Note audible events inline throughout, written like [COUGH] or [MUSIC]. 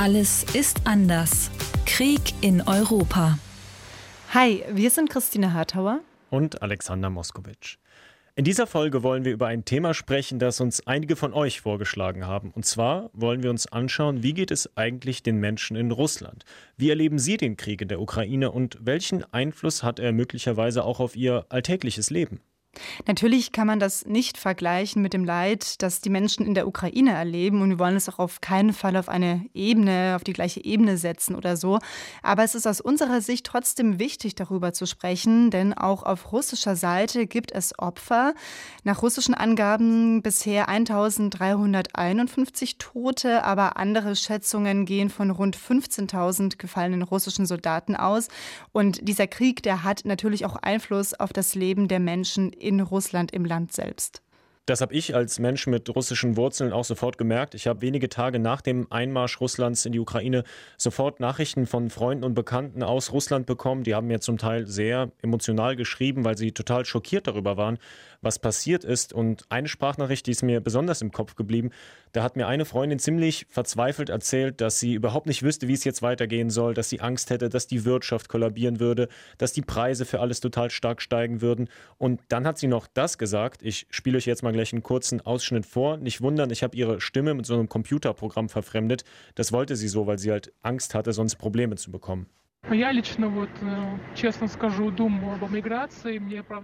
Alles ist anders. Krieg in Europa. Hi, wir sind Christine Hartauer und Alexander Moskowitsch. In dieser Folge wollen wir über ein Thema sprechen, das uns einige von euch vorgeschlagen haben. Und zwar wollen wir uns anschauen, wie geht es eigentlich den Menschen in Russland? Wie erleben sie den Krieg in der Ukraine und welchen Einfluss hat er möglicherweise auch auf ihr alltägliches Leben? Natürlich kann man das nicht vergleichen mit dem Leid, das die Menschen in der Ukraine erleben. Und wir wollen es auch auf keinen Fall auf eine Ebene, auf die gleiche Ebene setzen oder so. Aber es ist aus unserer Sicht trotzdem wichtig, darüber zu sprechen, denn auch auf russischer Seite gibt es Opfer. Nach russischen Angaben bisher 1351 Tote, aber andere Schätzungen gehen von rund 15.000 gefallenen russischen Soldaten aus. Und dieser Krieg, der hat natürlich auch Einfluss auf das Leben der Menschen in Russland im Land selbst. Das habe ich als Mensch mit russischen Wurzeln auch sofort gemerkt. Ich habe wenige Tage nach dem Einmarsch Russlands in die Ukraine sofort Nachrichten von Freunden und Bekannten aus Russland bekommen. Die haben mir zum Teil sehr emotional geschrieben, weil sie total schockiert darüber waren, was passiert ist. Und eine Sprachnachricht, die ist mir besonders im Kopf geblieben, da hat mir eine Freundin ziemlich verzweifelt erzählt, dass sie überhaupt nicht wüsste, wie es jetzt weitergehen soll, dass sie Angst hätte, dass die Wirtschaft kollabieren würde, dass die Preise für alles total stark steigen würden. Und dann hat sie noch das gesagt. Ich spiele euch jetzt mal gleich einen kurzen Ausschnitt vor. Nicht wundern, ich habe ihre Stimme mit so einem Computerprogramm verfremdet. Das wollte sie so, weil sie halt Angst hatte, sonst Probleme zu bekommen.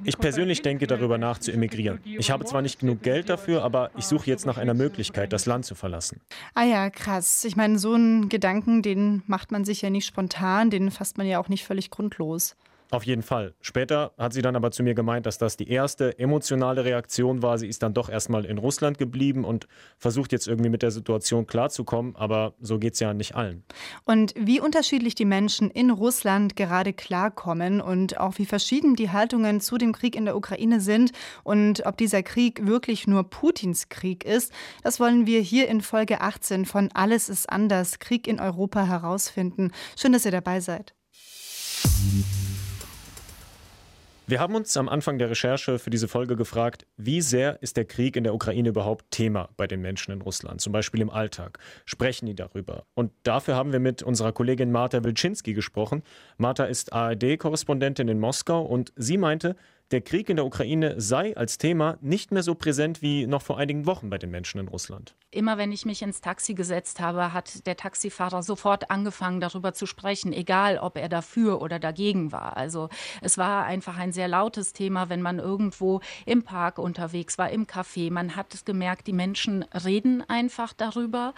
Ich persönlich denke darüber nach, zu emigrieren. Ich habe zwar nicht genug Geld dafür, aber ich suche jetzt nach einer Möglichkeit, das Land zu verlassen. Ah ja, krass. Ich meine, so einen Gedanken, den macht man sich ja nicht spontan, den fasst man ja auch nicht völlig grundlos. Auf jeden Fall. Später hat sie dann aber zu mir gemeint, dass das die erste emotionale Reaktion war. Sie ist dann doch erstmal in Russland geblieben und versucht jetzt irgendwie mit der Situation klarzukommen, aber so geht es ja nicht allen. Und wie unterschiedlich die Menschen in Russland gerade klarkommen und auch wie verschieden die Haltungen zu dem Krieg in der Ukraine sind und ob dieser Krieg wirklich nur Putins Krieg ist, das wollen wir hier in Folge 18 von Alles ist anders, Krieg in Europa herausfinden. Schön, dass ihr dabei seid. Wir haben uns am Anfang der Recherche für diese Folge gefragt, wie sehr ist der Krieg in der Ukraine überhaupt Thema bei den Menschen in Russland, zum Beispiel im Alltag? Sprechen die darüber? Und dafür haben wir mit unserer Kollegin Marta Wilczynski gesprochen. Marta ist ARD-Korrespondentin in Moskau und sie meinte, der Krieg in der Ukraine sei als Thema nicht mehr so präsent wie noch vor einigen Wochen bei den Menschen in Russland. Immer wenn ich mich ins Taxi gesetzt habe, hat der Taxifahrer sofort angefangen, darüber zu sprechen, egal ob er dafür oder dagegen war. Also es war einfach ein sehr lautes Thema, wenn man irgendwo im Park unterwegs war, im Café. Man hat es gemerkt, die Menschen reden einfach darüber.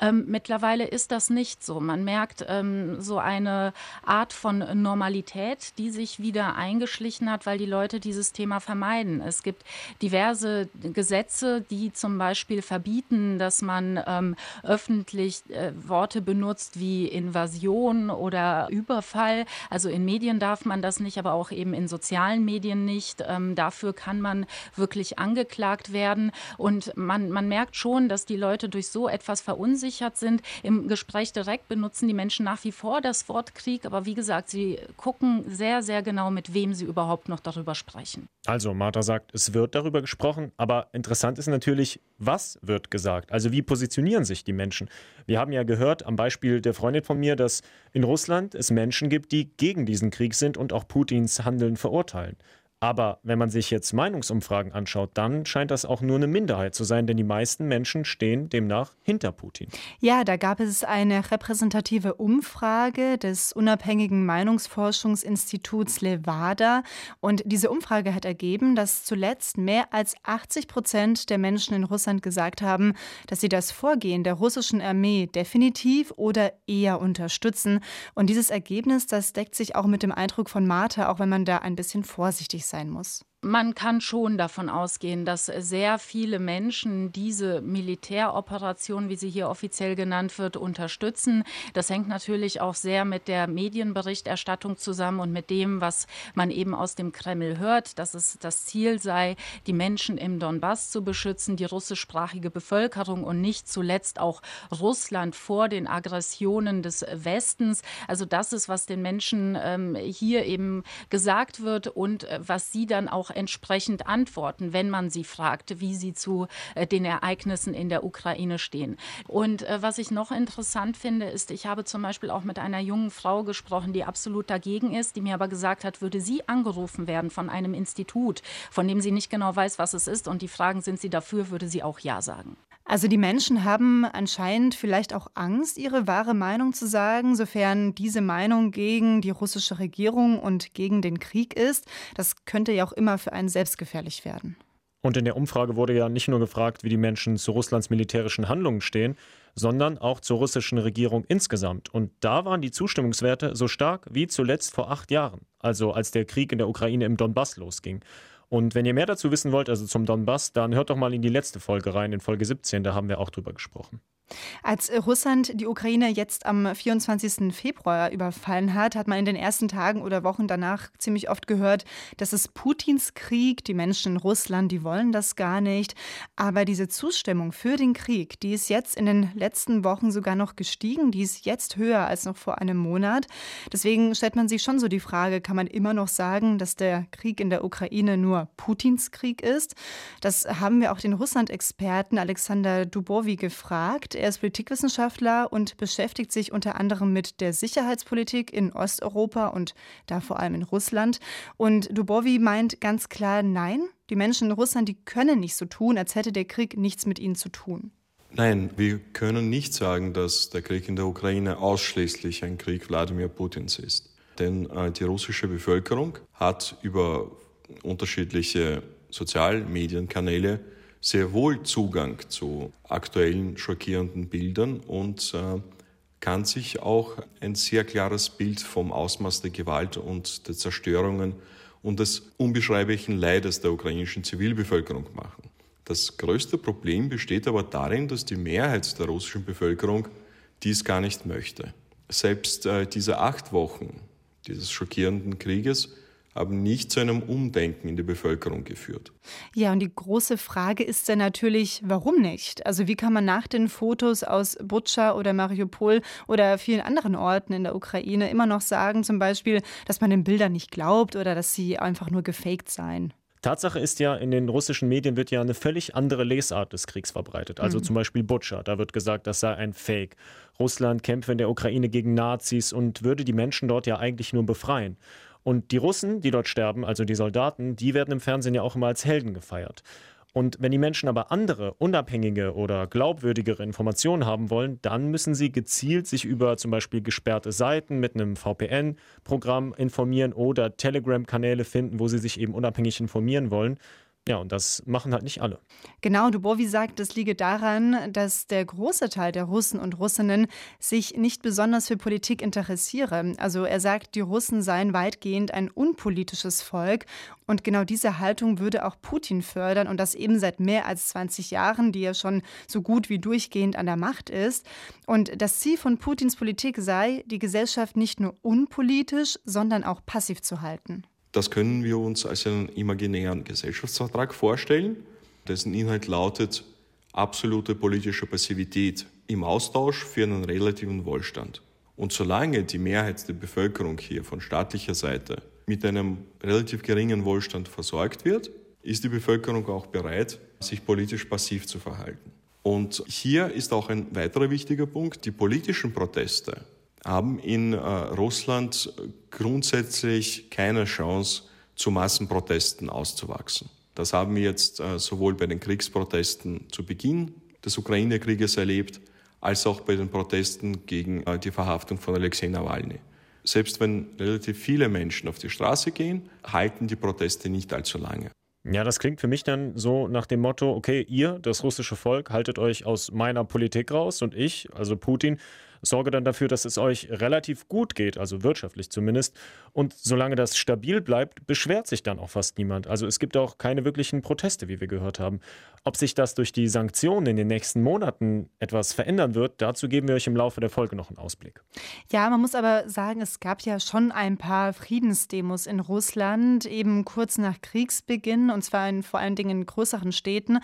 Ähm, mittlerweile ist das nicht so. Man merkt ähm, so eine Art von Normalität, die sich wieder eingeschlichen hat, weil die Leute Leute dieses Thema vermeiden. Es gibt diverse Gesetze, die zum Beispiel verbieten, dass man ähm, öffentlich äh, Worte benutzt wie Invasion oder Überfall. Also in Medien darf man das nicht, aber auch eben in sozialen Medien nicht. Ähm, dafür kann man wirklich angeklagt werden. Und man, man merkt schon, dass die Leute durch so etwas verunsichert sind. Im Gespräch direkt benutzen die Menschen nach wie vor das Wort Krieg, aber wie gesagt, sie gucken sehr, sehr genau, mit wem sie überhaupt noch darüber sprechen. Also, Martha sagt, es wird darüber gesprochen, aber interessant ist natürlich, was wird gesagt? Also, wie positionieren sich die Menschen? Wir haben ja gehört am Beispiel der Freundin von mir, dass in Russland es Menschen gibt, die gegen diesen Krieg sind und auch Putins Handeln verurteilen. Aber wenn man sich jetzt Meinungsumfragen anschaut, dann scheint das auch nur eine Minderheit zu sein, denn die meisten Menschen stehen demnach hinter Putin. Ja, da gab es eine repräsentative Umfrage des unabhängigen Meinungsforschungsinstituts Levada. Und diese Umfrage hat ergeben, dass zuletzt mehr als 80 Prozent der Menschen in Russland gesagt haben, dass sie das Vorgehen der russischen Armee definitiv oder eher unterstützen. Und dieses Ergebnis, das deckt sich auch mit dem Eindruck von Martha, auch wenn man da ein bisschen vorsichtig sein muss. Man kann schon davon ausgehen, dass sehr viele Menschen diese Militäroperation, wie sie hier offiziell genannt wird, unterstützen. Das hängt natürlich auch sehr mit der Medienberichterstattung zusammen und mit dem, was man eben aus dem Kreml hört, dass es das Ziel sei, die Menschen im Donbass zu beschützen, die russischsprachige Bevölkerung und nicht zuletzt auch Russland vor den Aggressionen des Westens. Also das ist, was den Menschen ähm, hier eben gesagt wird und äh, was sie dann auch entsprechend antworten, wenn man sie fragt, wie sie zu äh, den Ereignissen in der Ukraine stehen. Und äh, was ich noch interessant finde, ist, ich habe zum Beispiel auch mit einer jungen Frau gesprochen, die absolut dagegen ist, die mir aber gesagt hat, würde sie angerufen werden von einem Institut, von dem sie nicht genau weiß, was es ist, und die fragen, sind sie dafür, würde sie auch Ja sagen. Also die Menschen haben anscheinend vielleicht auch Angst, ihre wahre Meinung zu sagen, sofern diese Meinung gegen die russische Regierung und gegen den Krieg ist. Das könnte ja auch immer für einen selbst gefährlich werden. Und in der Umfrage wurde ja nicht nur gefragt, wie die Menschen zu Russlands militärischen Handlungen stehen, sondern auch zur russischen Regierung insgesamt. Und da waren die Zustimmungswerte so stark wie zuletzt vor acht Jahren, also als der Krieg in der Ukraine im Donbass losging. Und wenn ihr mehr dazu wissen wollt, also zum Donbass, dann hört doch mal in die letzte Folge rein, in Folge 17, da haben wir auch drüber gesprochen. Als Russland die Ukraine jetzt am 24. Februar überfallen hat, hat man in den ersten Tagen oder Wochen danach ziemlich oft gehört, das ist Putins Krieg, die Menschen in Russland, die wollen das gar nicht. Aber diese Zustimmung für den Krieg, die ist jetzt in den letzten Wochen sogar noch gestiegen, die ist jetzt höher als noch vor einem Monat. Deswegen stellt man sich schon so die Frage, kann man immer noch sagen, dass der Krieg in der Ukraine nur Putins Krieg ist? Das haben wir auch den Russland-Experten Alexander Dubovi gefragt. Er ist Politikwissenschaftler und beschäftigt sich unter anderem mit der Sicherheitspolitik in Osteuropa und da vor allem in Russland. Und Dubovi meint ganz klar, nein, die Menschen in Russland, die können nicht so tun, als hätte der Krieg nichts mit ihnen zu tun. Nein, wir können nicht sagen, dass der Krieg in der Ukraine ausschließlich ein Krieg Wladimir Putins ist. Denn äh, die russische Bevölkerung hat über unterschiedliche Sozialmedienkanäle sehr wohl Zugang zu aktuellen schockierenden Bildern und äh, kann sich auch ein sehr klares Bild vom Ausmaß der Gewalt und der Zerstörungen und des unbeschreiblichen Leides der ukrainischen Zivilbevölkerung machen. Das größte Problem besteht aber darin, dass die Mehrheit der russischen Bevölkerung dies gar nicht möchte. Selbst äh, diese acht Wochen dieses schockierenden Krieges haben nicht zu einem Umdenken in der Bevölkerung geführt. Ja, und die große Frage ist dann natürlich, warum nicht? Also wie kann man nach den Fotos aus Butscha oder Mariupol oder vielen anderen Orten in der Ukraine immer noch sagen, zum Beispiel, dass man den Bildern nicht glaubt oder dass sie einfach nur gefaked seien? Tatsache ist ja, in den russischen Medien wird ja eine völlig andere Lesart des Kriegs verbreitet. Also mhm. zum Beispiel Butscha, da wird gesagt, das sei ein Fake. Russland kämpfe in der Ukraine gegen Nazis und würde die Menschen dort ja eigentlich nur befreien. Und die Russen, die dort sterben, also die Soldaten, die werden im Fernsehen ja auch immer als Helden gefeiert. Und wenn die Menschen aber andere, unabhängige oder glaubwürdigere Informationen haben wollen, dann müssen sie gezielt sich über zum Beispiel gesperrte Seiten mit einem VPN-Programm informieren oder Telegram-Kanäle finden, wo sie sich eben unabhängig informieren wollen. Ja, und das machen halt nicht alle. Genau, Dubovi sagt, das liege daran, dass der große Teil der Russen und Russinnen sich nicht besonders für Politik interessiere. Also er sagt, die Russen seien weitgehend ein unpolitisches Volk und genau diese Haltung würde auch Putin fördern und das eben seit mehr als 20 Jahren, die er schon so gut wie durchgehend an der Macht ist. Und das Ziel von Putins Politik sei, die Gesellschaft nicht nur unpolitisch, sondern auch passiv zu halten. Das können wir uns als einen imaginären Gesellschaftsvertrag vorstellen, dessen Inhalt lautet absolute politische Passivität im Austausch für einen relativen Wohlstand. Und solange die Mehrheit der Bevölkerung hier von staatlicher Seite mit einem relativ geringen Wohlstand versorgt wird, ist die Bevölkerung auch bereit, sich politisch passiv zu verhalten. Und hier ist auch ein weiterer wichtiger Punkt, die politischen Proteste haben in äh, Russland grundsätzlich keine Chance, zu Massenprotesten auszuwachsen. Das haben wir jetzt äh, sowohl bei den Kriegsprotesten zu Beginn des Ukraine-Krieges erlebt, als auch bei den Protesten gegen äh, die Verhaftung von Alexei Nawalny. Selbst wenn relativ viele Menschen auf die Straße gehen, halten die Proteste nicht allzu lange. Ja, das klingt für mich dann so nach dem Motto, okay, ihr, das russische Volk, haltet euch aus meiner Politik raus und ich, also Putin, sorge dann dafür, dass es euch relativ gut geht, also wirtschaftlich zumindest. Und solange das stabil bleibt, beschwert sich dann auch fast niemand. Also es gibt auch keine wirklichen Proteste, wie wir gehört haben. Ob sich das durch die Sanktionen in den nächsten Monaten etwas verändern wird, dazu geben wir euch im Laufe der Folge noch einen Ausblick. Ja, man muss aber sagen, es gab ja schon ein paar Friedensdemos in Russland, eben kurz nach Kriegsbeginn, und zwar in vor allen Dingen in größeren Städten.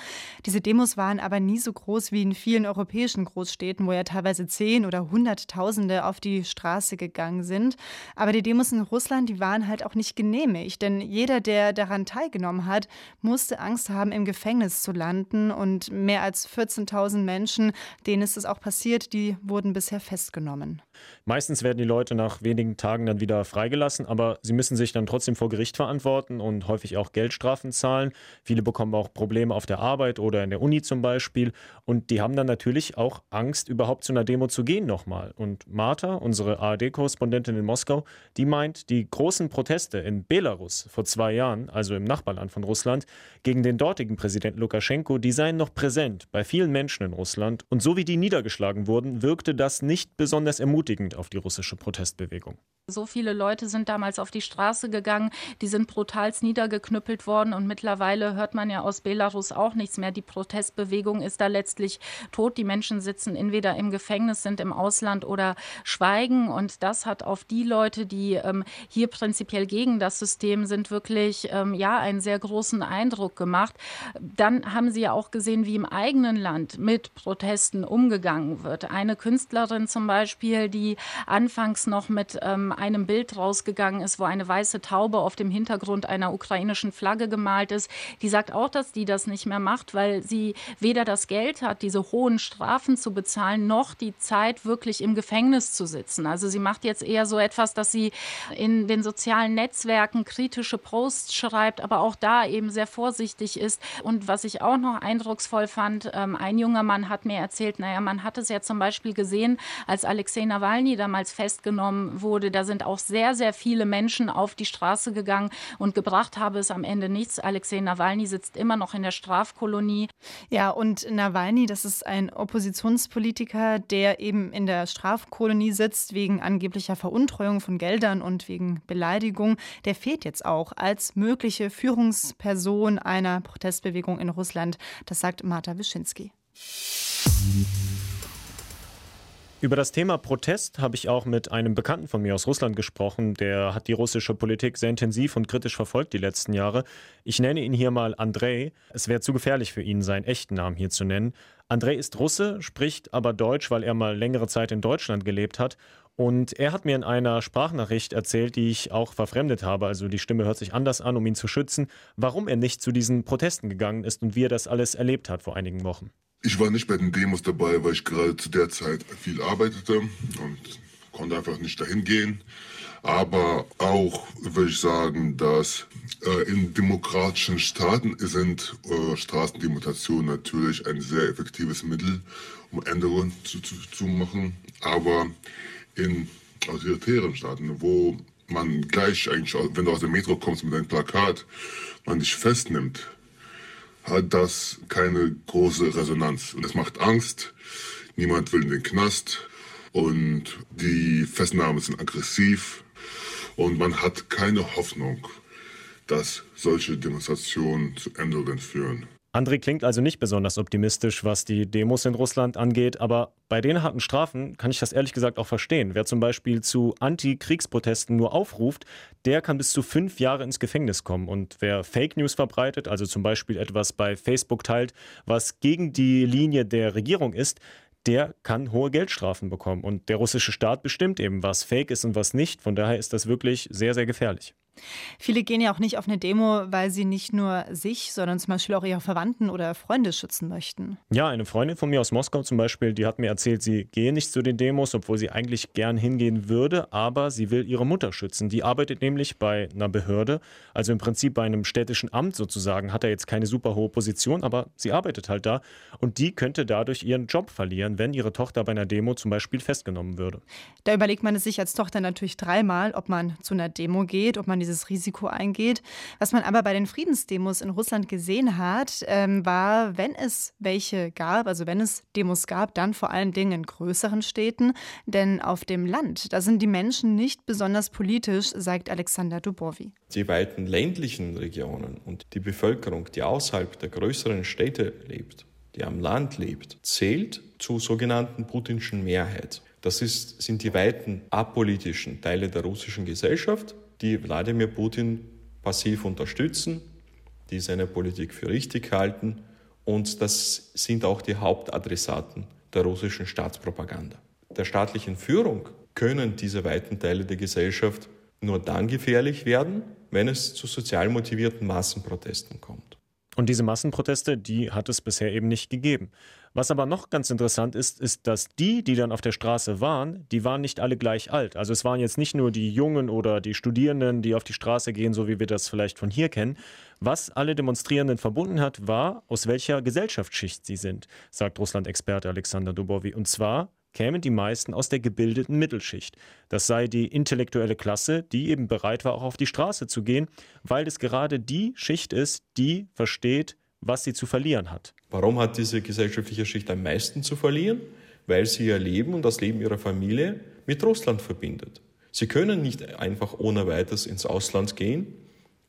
Diese Demos waren aber nie so groß wie in vielen europäischen Großstädten, wo ja teilweise 10 oder Hunderttausende auf die Straße gegangen sind. Aber die Demos in Russland, die waren halt auch nicht genehmigt, denn jeder, der daran teilgenommen hat, musste Angst haben, im Gefängnis zu landen. Und mehr als 14.000 Menschen, denen ist es auch passiert, die wurden bisher festgenommen. Meistens werden die Leute nach wenigen Tagen dann wieder freigelassen, aber sie müssen sich dann trotzdem vor Gericht verantworten und häufig auch Geldstrafen zahlen. Viele bekommen auch Probleme auf der Arbeit oder in der Uni zum Beispiel. Und die haben dann natürlich auch Angst, überhaupt zu einer Demo zu gehen nochmal. Und Martha, unsere ARD-Korrespondentin in Moskau, die meint, die großen Proteste in Belarus vor zwei Jahren, also im Nachbarland von Russland, gegen den dortigen Präsidenten Lukaschenko, die seien noch präsent bei vielen Menschen in Russland. Und so wie die niedergeschlagen wurden, wirkte das nicht besonders ermutigend auf die russische Protestbewegung. So viele Leute sind damals auf die Straße gegangen, die sind brutalst niedergeknüppelt worden und mittlerweile hört man ja aus Belarus auch nichts mehr. Die Protestbewegung ist da letztlich tot. Die Menschen sitzen entweder im Gefängnis, sind im Ausland oder schweigen und das hat auf die Leute, die ähm, hier prinzipiell gegen das System sind, wirklich ähm, ja einen sehr großen Eindruck gemacht. Dann haben sie ja auch gesehen, wie im eigenen Land mit Protesten umgegangen wird. Eine Künstlerin zum Beispiel, die anfangs noch mit ähm, einem Bild rausgegangen ist, wo eine weiße Taube auf dem Hintergrund einer ukrainischen Flagge gemalt ist. Die sagt auch, dass die das nicht mehr macht, weil sie weder das Geld hat, diese hohen Strafen zu bezahlen, noch die Zeit, wirklich im Gefängnis zu sitzen. Also sie macht jetzt eher so etwas, dass sie in den sozialen Netzwerken kritische Posts schreibt, aber auch da eben sehr vorsichtig ist. Und was ich auch noch eindrucksvoll fand, ähm, ein junger Mann hat mir erzählt, naja, man hat es ja zum Beispiel gesehen, als Alexei Nawalny damals festgenommen wurde, da sind auch sehr, sehr viele Menschen auf die Straße gegangen und gebracht habe es am Ende nichts. Alexei Nawalny sitzt immer noch in der Strafkolonie. Ja, und Nawalny, das ist ein Oppositionspolitiker, der eben in der Strafkolonie sitzt wegen angeblicher Veruntreuung von Geldern und wegen Beleidigung. Der fehlt jetzt auch als mögliche Führungsperson einer Protestbewegung in Russland. Das sagt Marta Wyszynski. Über das Thema Protest habe ich auch mit einem Bekannten von mir aus Russland gesprochen. Der hat die russische Politik sehr intensiv und kritisch verfolgt die letzten Jahre. Ich nenne ihn hier mal Andrei. Es wäre zu gefährlich für ihn, seinen echten Namen hier zu nennen. Andrei ist Russe, spricht aber Deutsch, weil er mal längere Zeit in Deutschland gelebt hat. Und er hat mir in einer Sprachnachricht erzählt, die ich auch verfremdet habe, also die Stimme hört sich anders an, um ihn zu schützen, warum er nicht zu diesen Protesten gegangen ist und wie er das alles erlebt hat vor einigen Wochen. Ich war nicht bei den Demos dabei, weil ich gerade zu der Zeit viel arbeitete und konnte einfach nicht dahin gehen. Aber auch würde ich sagen, dass äh, in demokratischen Staaten sind äh, Straßendemonstrationen natürlich ein sehr effektives Mittel, um Änderungen zu, zu, zu machen. Aber in autoritären Staaten, wo man gleich eigentlich, wenn du aus dem Metro kommst mit einem Plakat, man dich festnimmt, hat das keine große Resonanz. Und es macht Angst. Niemand will in den Knast. Und die Festnahmen sind aggressiv. Und man hat keine Hoffnung, dass solche Demonstrationen zu Änderungen führen. André klingt also nicht besonders optimistisch, was die Demos in Russland angeht, aber bei den harten Strafen kann ich das ehrlich gesagt auch verstehen. Wer zum Beispiel zu Anti-Kriegsprotesten nur aufruft, der kann bis zu fünf Jahre ins Gefängnis kommen. Und wer Fake News verbreitet, also zum Beispiel etwas bei Facebook teilt, was gegen die Linie der Regierung ist, der kann hohe Geldstrafen bekommen. Und der russische Staat bestimmt eben, was fake ist und was nicht. Von daher ist das wirklich sehr, sehr gefährlich. Viele gehen ja auch nicht auf eine Demo, weil sie nicht nur sich, sondern zum Beispiel auch ihre Verwandten oder Freunde schützen möchten. Ja, eine Freundin von mir aus Moskau zum Beispiel, die hat mir erzählt, sie gehe nicht zu den Demos, obwohl sie eigentlich gern hingehen würde, aber sie will ihre Mutter schützen. Die arbeitet nämlich bei einer Behörde, also im Prinzip bei einem städtischen Amt sozusagen, hat er jetzt keine super hohe Position, aber sie arbeitet halt da und die könnte dadurch ihren Job verlieren, wenn ihre Tochter bei einer Demo zum Beispiel festgenommen würde. Da überlegt man es sich als Tochter natürlich dreimal, ob man zu einer Demo geht, ob man dieses Risiko eingeht. Was man aber bei den Friedensdemos in Russland gesehen hat, ähm, war, wenn es welche gab, also wenn es Demos gab, dann vor allen Dingen in größeren Städten, denn auf dem Land, da sind die Menschen nicht besonders politisch, sagt Alexander Dubovi. Die weiten ländlichen Regionen und die Bevölkerung, die außerhalb der größeren Städte lebt, die am Land lebt, zählt zur sogenannten putinschen Mehrheit. Das ist, sind die weiten apolitischen Teile der russischen Gesellschaft, die Wladimir Putin passiv unterstützen, die seine Politik für richtig halten und das sind auch die Hauptadressaten der russischen Staatspropaganda. der staatlichen Führung können diese weiten Teile der Gesellschaft nur dann gefährlich werden, wenn es zu sozial motivierten Massenprotesten kommt. Und diese Massenproteste, die hat es bisher eben nicht gegeben. Was aber noch ganz interessant ist, ist, dass die, die dann auf der Straße waren, die waren nicht alle gleich alt. Also es waren jetzt nicht nur die Jungen oder die Studierenden, die auf die Straße gehen, so wie wir das vielleicht von hier kennen. Was alle Demonstrierenden verbunden hat, war, aus welcher Gesellschaftsschicht sie sind, sagt Russland-Experte Alexander Dubovi. Und zwar kämen die meisten aus der gebildeten Mittelschicht. Das sei die intellektuelle Klasse, die eben bereit war, auch auf die Straße zu gehen, weil es gerade die Schicht ist, die versteht, was sie zu verlieren hat. Warum hat diese gesellschaftliche Schicht am meisten zu verlieren? Weil sie ihr Leben und das Leben ihrer Familie mit Russland verbindet. Sie können nicht einfach ohne weiteres ins Ausland gehen,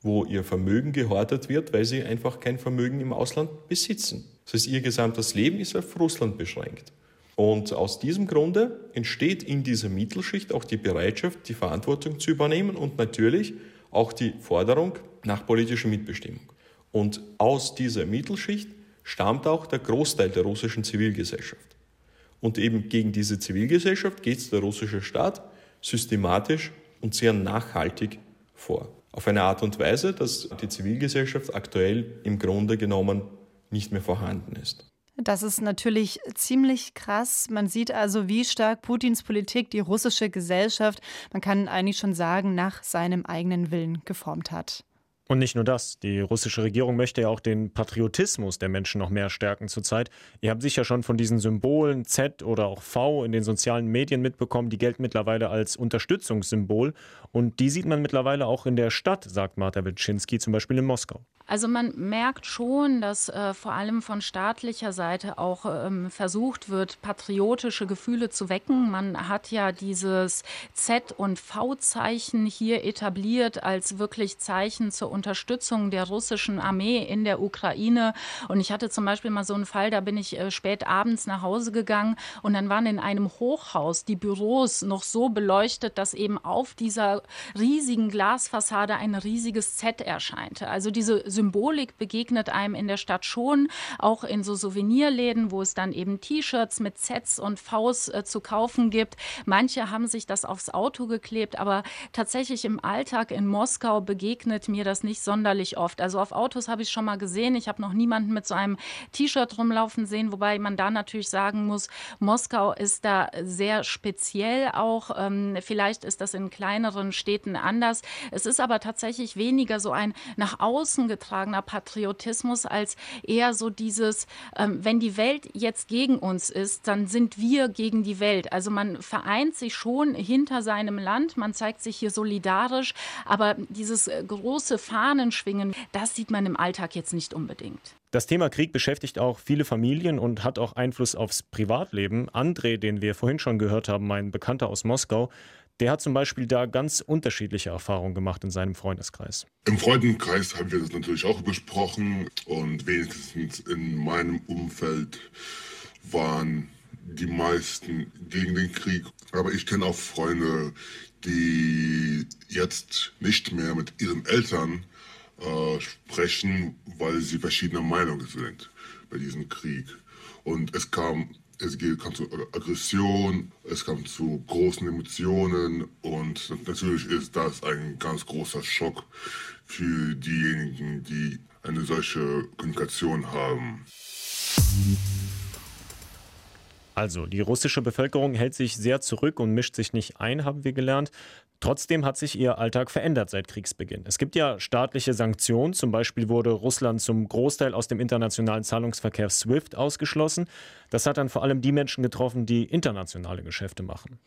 wo ihr Vermögen gehortet wird, weil sie einfach kein Vermögen im Ausland besitzen. Das heißt, ihr gesamtes Leben ist auf Russland beschränkt. Und aus diesem Grunde entsteht in dieser Mittelschicht auch die Bereitschaft, die Verantwortung zu übernehmen und natürlich auch die Forderung nach politischer Mitbestimmung. Und aus dieser Mittelschicht stammt auch der Großteil der russischen Zivilgesellschaft. Und eben gegen diese Zivilgesellschaft geht der russische Staat systematisch und sehr nachhaltig vor. Auf eine Art und Weise, dass die Zivilgesellschaft aktuell im Grunde genommen nicht mehr vorhanden ist. Das ist natürlich ziemlich krass. Man sieht also, wie stark Putins Politik die russische Gesellschaft, man kann eigentlich schon sagen, nach seinem eigenen Willen geformt hat. Und nicht nur das, die russische Regierung möchte ja auch den Patriotismus der Menschen noch mehr stärken zurzeit. Ihr habt sicher schon von diesen Symbolen Z oder auch V in den sozialen Medien mitbekommen, die gelten mittlerweile als Unterstützungssymbol und die sieht man mittlerweile auch in der Stadt, sagt Marta Wilczynski, zum Beispiel in Moskau. Also man merkt schon, dass äh, vor allem von staatlicher Seite auch ähm, versucht wird, patriotische Gefühle zu wecken. Man hat ja dieses Z- und V-Zeichen hier etabliert als wirklich Zeichen zur Unterstützung der russischen Armee in der Ukraine. Und ich hatte zum Beispiel mal so einen Fall, da bin ich äh, spät abends nach Hause gegangen und dann waren in einem Hochhaus die Büros noch so beleuchtet, dass eben auf dieser riesigen Glasfassade ein riesiges Z erscheinte. Also diese Symbolik begegnet einem in der Stadt schon, auch in so Souvenirläden, wo es dann eben T-Shirts mit Zs und Vs äh, zu kaufen gibt. Manche haben sich das aufs Auto geklebt, aber tatsächlich im Alltag in Moskau begegnet mir das nicht sonderlich oft. Also auf Autos habe ich schon mal gesehen. Ich habe noch niemanden mit so einem T-Shirt rumlaufen sehen, wobei man da natürlich sagen muss, Moskau ist da sehr speziell auch. Ähm, vielleicht ist das in kleineren Städten anders. Es ist aber tatsächlich weniger so ein nach außen getragener Patriotismus als eher so dieses, ähm, wenn die Welt jetzt gegen uns ist, dann sind wir gegen die Welt. Also man vereint sich schon hinter seinem Land, man zeigt sich hier solidarisch, aber dieses äh, große Fahnenschwingen, das sieht man im Alltag jetzt nicht unbedingt. Das Thema Krieg beschäftigt auch viele Familien und hat auch Einfluss aufs Privatleben. André, den wir vorhin schon gehört haben, mein Bekannter aus Moskau, der hat zum Beispiel da ganz unterschiedliche Erfahrungen gemacht in seinem Freundeskreis. Im Freundeskreis haben wir das natürlich auch besprochen und wenigstens in meinem Umfeld waren die meisten gegen den Krieg. Aber ich kenne auch Freunde, die jetzt nicht mehr mit ihren Eltern äh, sprechen, weil sie verschiedener Meinung sind bei diesem Krieg. Und es kam es kam zu Aggression, es kam zu großen Emotionen und natürlich ist das ein ganz großer Schock für diejenigen, die eine solche Kommunikation haben. Also, die russische Bevölkerung hält sich sehr zurück und mischt sich nicht ein, haben wir gelernt. Trotzdem hat sich ihr Alltag verändert seit Kriegsbeginn. Es gibt ja staatliche Sanktionen. Zum Beispiel wurde Russland zum Großteil aus dem internationalen Zahlungsverkehr SWIFT ausgeschlossen. Das hat dann vor allem die Menschen getroffen, die internationale Geschäfte machen.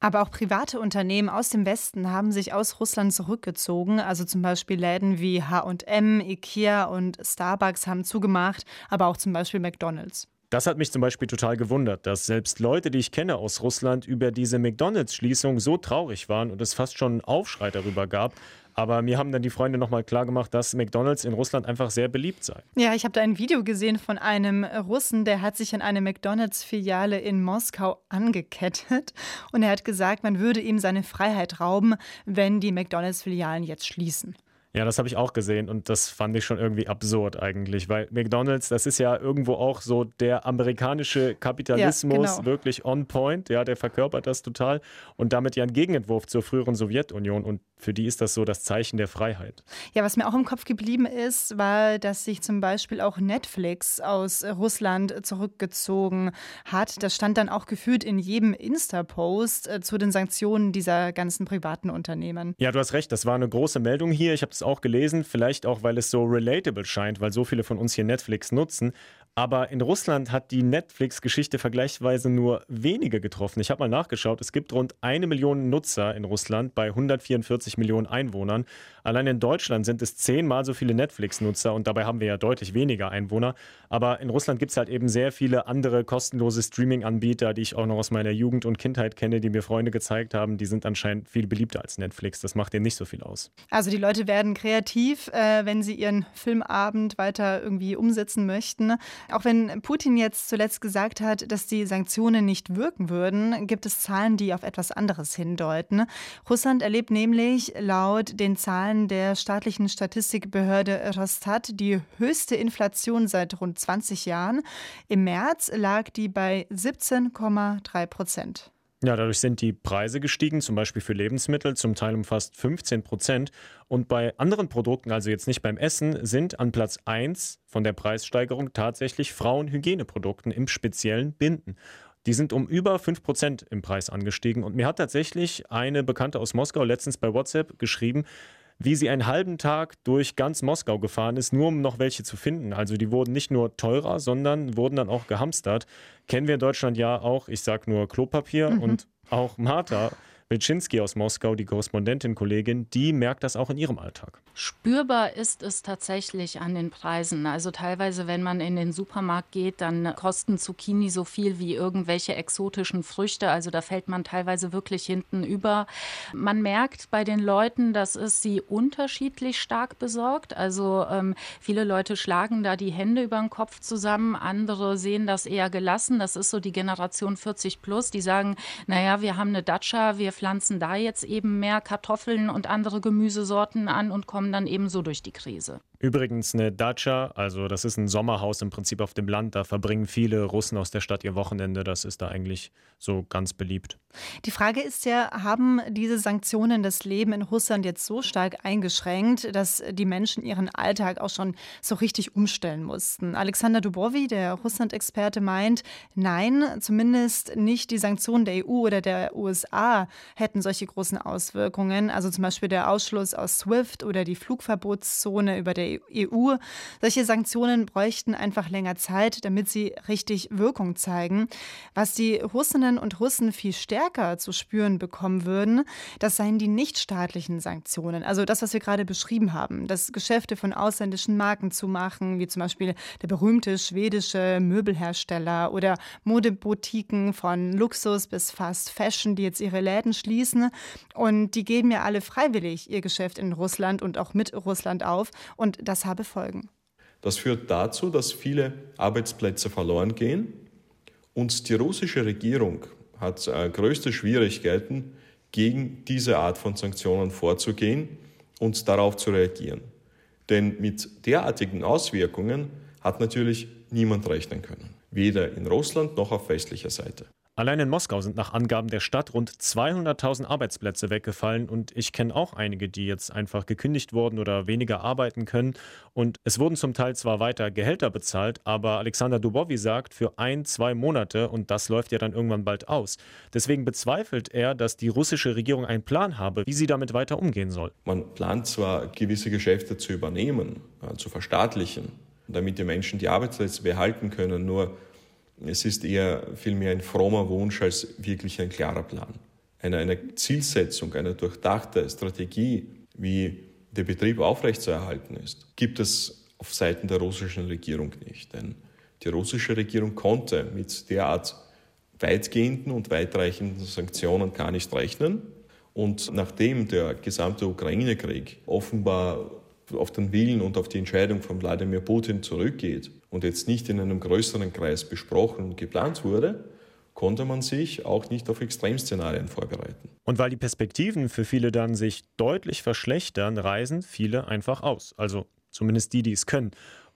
Aber auch private Unternehmen aus dem Westen haben sich aus Russland zurückgezogen. Also zum Beispiel Läden wie HM, Ikea und Starbucks haben zugemacht, aber auch zum Beispiel McDonald's. Das hat mich zum Beispiel total gewundert, dass selbst Leute, die ich kenne aus Russland, über diese McDonalds-Schließung so traurig waren und es fast schon einen Aufschrei darüber gab. Aber mir haben dann die Freunde nochmal klargemacht, dass McDonalds in Russland einfach sehr beliebt sei. Ja, ich habe da ein Video gesehen von einem Russen, der hat sich in eine McDonalds-Filiale in Moskau angekettet. Und er hat gesagt, man würde ihm seine Freiheit rauben, wenn die McDonalds-Filialen jetzt schließen. Ja, das habe ich auch gesehen und das fand ich schon irgendwie absurd eigentlich, weil McDonald's, das ist ja irgendwo auch so der amerikanische Kapitalismus ja, genau. wirklich on point, ja, der verkörpert das total und damit ja ein Gegenentwurf zur früheren Sowjetunion und für die ist das so das Zeichen der Freiheit. Ja, was mir auch im Kopf geblieben ist, war, dass sich zum Beispiel auch Netflix aus Russland zurückgezogen hat. Das stand dann auch gefühlt in jedem Insta-Post äh, zu den Sanktionen dieser ganzen privaten Unternehmen. Ja, du hast recht, das war eine große Meldung hier. Ich habe es auch gelesen, vielleicht auch, weil es so relatable scheint, weil so viele von uns hier Netflix nutzen. Aber in Russland hat die Netflix-Geschichte vergleichsweise nur wenige getroffen. Ich habe mal nachgeschaut, es gibt rund eine Million Nutzer in Russland bei 144 Millionen Einwohnern. Allein in Deutschland sind es zehnmal so viele Netflix-Nutzer und dabei haben wir ja deutlich weniger Einwohner. Aber in Russland gibt es halt eben sehr viele andere kostenlose Streaming-Anbieter, die ich auch noch aus meiner Jugend und Kindheit kenne, die mir Freunde gezeigt haben. Die sind anscheinend viel beliebter als Netflix. Das macht denen nicht so viel aus. Also die Leute werden kreativ, äh, wenn sie ihren Filmabend weiter irgendwie umsetzen möchten. Auch wenn Putin jetzt zuletzt gesagt hat, dass die Sanktionen nicht wirken würden, gibt es Zahlen, die auf etwas anderes hindeuten. Russland erlebt nämlich laut den Zahlen der staatlichen Statistikbehörde Rostat die höchste Inflation seit rund 20 Jahren. Im März lag die bei 17,3 Prozent. Ja, dadurch sind die Preise gestiegen, zum Beispiel für Lebensmittel, zum Teil um fast 15 Prozent. Und bei anderen Produkten, also jetzt nicht beim Essen, sind an Platz 1 von der Preissteigerung tatsächlich Frauenhygieneprodukten, im speziellen Binden. Die sind um über 5 Prozent im Preis angestiegen. Und mir hat tatsächlich eine Bekannte aus Moskau letztens bei WhatsApp geschrieben, wie sie einen halben Tag durch ganz Moskau gefahren ist, nur um noch welche zu finden. Also die wurden nicht nur teurer, sondern wurden dann auch gehamstert. Kennen wir in Deutschland ja auch, ich sag nur Klopapier mhm. und auch Martha Wilczynski aus Moskau, die Korrespondentin, Kollegin, die merkt das auch in ihrem Alltag. Spürbar ist es tatsächlich an den Preisen. Also teilweise, wenn man in den Supermarkt geht, dann kosten Zucchini so viel wie irgendwelche exotischen Früchte. Also da fällt man teilweise wirklich hinten über. Man merkt bei den Leuten, dass es sie unterschiedlich stark besorgt. Also ähm, viele Leute schlagen da die Hände über den Kopf zusammen, andere sehen das eher gelassen. Das ist so die Generation 40 plus, die sagen, naja, wir haben eine Datscha, wir pflanzen da jetzt eben mehr Kartoffeln und andere Gemüsesorten an und kommen dann eben so durch die Krise. Übrigens eine Dacia, also das ist ein Sommerhaus im Prinzip auf dem Land. Da verbringen viele Russen aus der Stadt ihr Wochenende. Das ist da eigentlich so ganz beliebt. Die Frage ist ja, haben diese Sanktionen das Leben in Russland jetzt so stark eingeschränkt, dass die Menschen ihren Alltag auch schon so richtig umstellen mussten? Alexander Dubovi, der Russland-Experte, meint, nein, zumindest nicht die Sanktionen der EU oder der USA hätten solche großen Auswirkungen. Also zum Beispiel der Ausschluss aus SWIFT oder die Flugverbotszone über der EU. Solche Sanktionen bräuchten einfach länger Zeit, damit sie richtig Wirkung zeigen. Was die Russinnen und Russen viel stärker zu spüren bekommen würden, das seien die nichtstaatlichen Sanktionen. Also das, was wir gerade beschrieben haben, dass Geschäfte von ausländischen Marken zu machen, wie zum Beispiel der berühmte schwedische Möbelhersteller oder Modeboutiquen von Luxus bis Fast Fashion, die jetzt ihre Läden schließen. Und die geben ja alle freiwillig ihr Geschäft in Russland und auch mit Russland auf. Und das habe Folgen. Das führt dazu, dass viele Arbeitsplätze verloren gehen und die russische Regierung hat äh, größte Schwierigkeiten, gegen diese Art von Sanktionen vorzugehen und darauf zu reagieren. Denn mit derartigen Auswirkungen hat natürlich niemand rechnen können, weder in Russland noch auf westlicher Seite. Allein in Moskau sind nach Angaben der Stadt rund 200.000 Arbeitsplätze weggefallen und ich kenne auch einige, die jetzt einfach gekündigt wurden oder weniger arbeiten können. Und es wurden zum Teil zwar weiter Gehälter bezahlt, aber Alexander Dubovi sagt für ein, zwei Monate und das läuft ja dann irgendwann bald aus. Deswegen bezweifelt er, dass die russische Regierung einen Plan habe, wie sie damit weiter umgehen soll. Man plant zwar gewisse Geschäfte zu übernehmen, zu verstaatlichen, damit die Menschen die Arbeitsplätze behalten können, nur es ist eher vielmehr ein frommer Wunsch als wirklich ein klarer Plan. Eine, eine Zielsetzung, eine durchdachte Strategie, wie der Betrieb aufrechtzuerhalten ist, gibt es auf Seiten der russischen Regierung nicht. Denn die russische Regierung konnte mit derart weitgehenden und weitreichenden Sanktionen gar nicht rechnen. Und nachdem der gesamte Ukraine-Krieg offenbar auf den Willen und auf die Entscheidung von Wladimir Putin zurückgeht und jetzt nicht in einem größeren Kreis besprochen und geplant wurde, konnte man sich auch nicht auf Extremszenarien vorbereiten. Und weil die Perspektiven für viele dann sich deutlich verschlechtern, reisen viele einfach aus. Also zumindest die, die es können.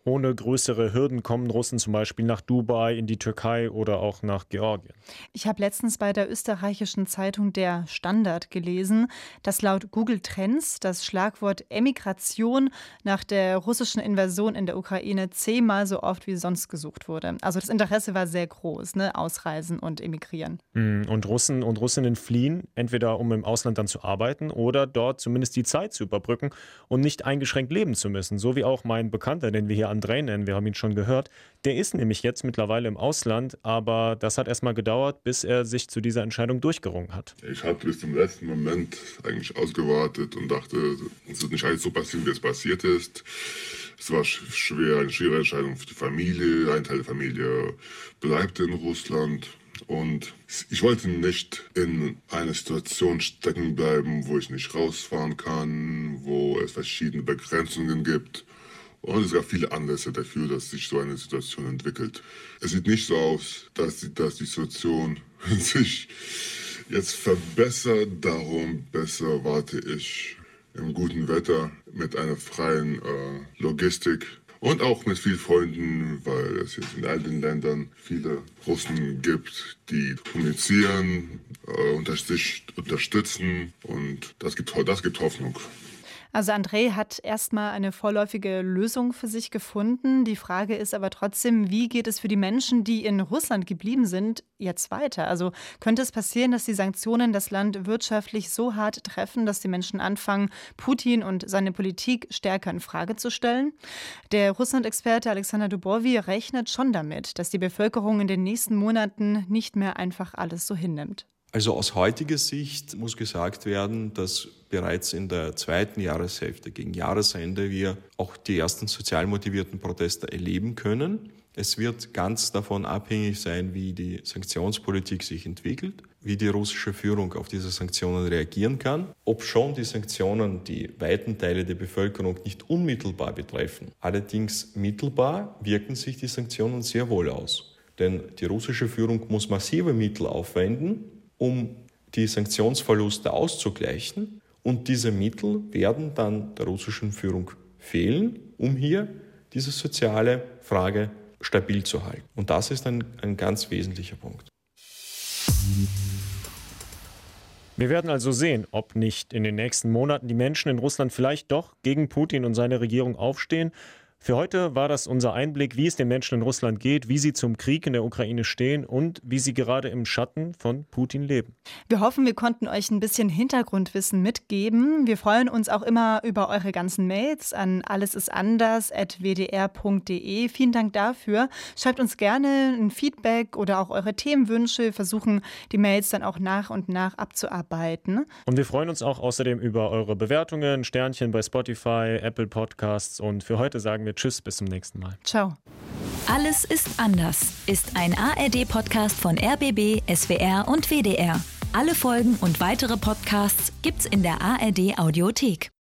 Ohne größere Hürden kommen Russen zum Beispiel nach Dubai, in die Türkei oder auch nach Georgien. Ich habe letztens bei der österreichischen Zeitung Der Standard gelesen, dass laut Google Trends das Schlagwort Emigration nach der russischen Invasion in der Ukraine zehnmal so oft wie sonst gesucht wurde. Also das Interesse war sehr groß, ne? Ausreisen und emigrieren. Hm, und Russen und Russinnen fliehen, entweder um im Ausland dann zu arbeiten oder dort zumindest die Zeit zu überbrücken und nicht eingeschränkt leben zu müssen. So wie auch mein Bekannter, den wir hier Andrei nennen, wir haben ihn schon gehört. Der ist nämlich jetzt mittlerweile im Ausland, aber das hat erstmal gedauert, bis er sich zu dieser Entscheidung durchgerungen hat. Ich hatte bis zum letzten Moment eigentlich ausgewartet und dachte, es wird nicht alles so passieren, wie es passiert ist. Es war schwer, eine schwere Entscheidung für die Familie. Ein Teil der Familie bleibt in Russland. Und ich wollte nicht in einer Situation stecken bleiben, wo ich nicht rausfahren kann, wo es verschiedene Begrenzungen gibt. Und es gab viele Anlässe dafür, dass sich so eine Situation entwickelt. Es sieht nicht so aus, dass die, dass die Situation [LAUGHS] sich jetzt verbessert. Darum besser warte ich im guten Wetter mit einer freien äh, Logistik und auch mit vielen Freunden, weil es jetzt in all den Ländern viele Russen gibt, die kommunizieren, äh, unterstützen und das gibt, das gibt Hoffnung. Also André hat erstmal eine vorläufige Lösung für sich gefunden. Die Frage ist aber trotzdem, wie geht es für die Menschen, die in Russland geblieben sind, jetzt weiter? Also könnte es passieren, dass die Sanktionen das Land wirtschaftlich so hart treffen, dass die Menschen anfangen, Putin und seine Politik stärker in Frage zu stellen? Der Russland-Experte Alexander Dubovi rechnet schon damit, dass die Bevölkerung in den nächsten Monaten nicht mehr einfach alles so hinnimmt. Also aus heutiger Sicht muss gesagt werden, dass bereits in der zweiten Jahreshälfte gegen Jahresende wir auch die ersten sozial motivierten Proteste erleben können. Es wird ganz davon abhängig sein, wie die Sanktionspolitik sich entwickelt, wie die russische Führung auf diese Sanktionen reagieren kann, ob schon die Sanktionen die weiten Teile der Bevölkerung nicht unmittelbar betreffen. Allerdings mittelbar wirken sich die Sanktionen sehr wohl aus. Denn die russische Führung muss massive Mittel aufwenden, um die Sanktionsverluste auszugleichen. Und diese Mittel werden dann der russischen Führung fehlen, um hier diese soziale Frage stabil zu halten. Und das ist ein, ein ganz wesentlicher Punkt. Wir werden also sehen, ob nicht in den nächsten Monaten die Menschen in Russland vielleicht doch gegen Putin und seine Regierung aufstehen für heute war das unser Einblick, wie es den Menschen in Russland geht, wie sie zum Krieg in der Ukraine stehen und wie sie gerade im Schatten von Putin leben. Wir hoffen, wir konnten euch ein bisschen Hintergrundwissen mitgeben. Wir freuen uns auch immer über eure ganzen Mails an allesistanders.wdr.de. Vielen Dank dafür. Schreibt uns gerne ein Feedback oder auch eure Themenwünsche. Wir versuchen, die Mails dann auch nach und nach abzuarbeiten. Und wir freuen uns auch außerdem über eure Bewertungen, Sternchen bei Spotify, Apple Podcasts. Und für heute sagen wir Tschüss, bis zum nächsten Mal. Ciao. Alles ist anders ist ein ARD-Podcast von RBB, SWR und WDR. Alle Folgen und weitere Podcasts gibt's in der ARD-Audiothek.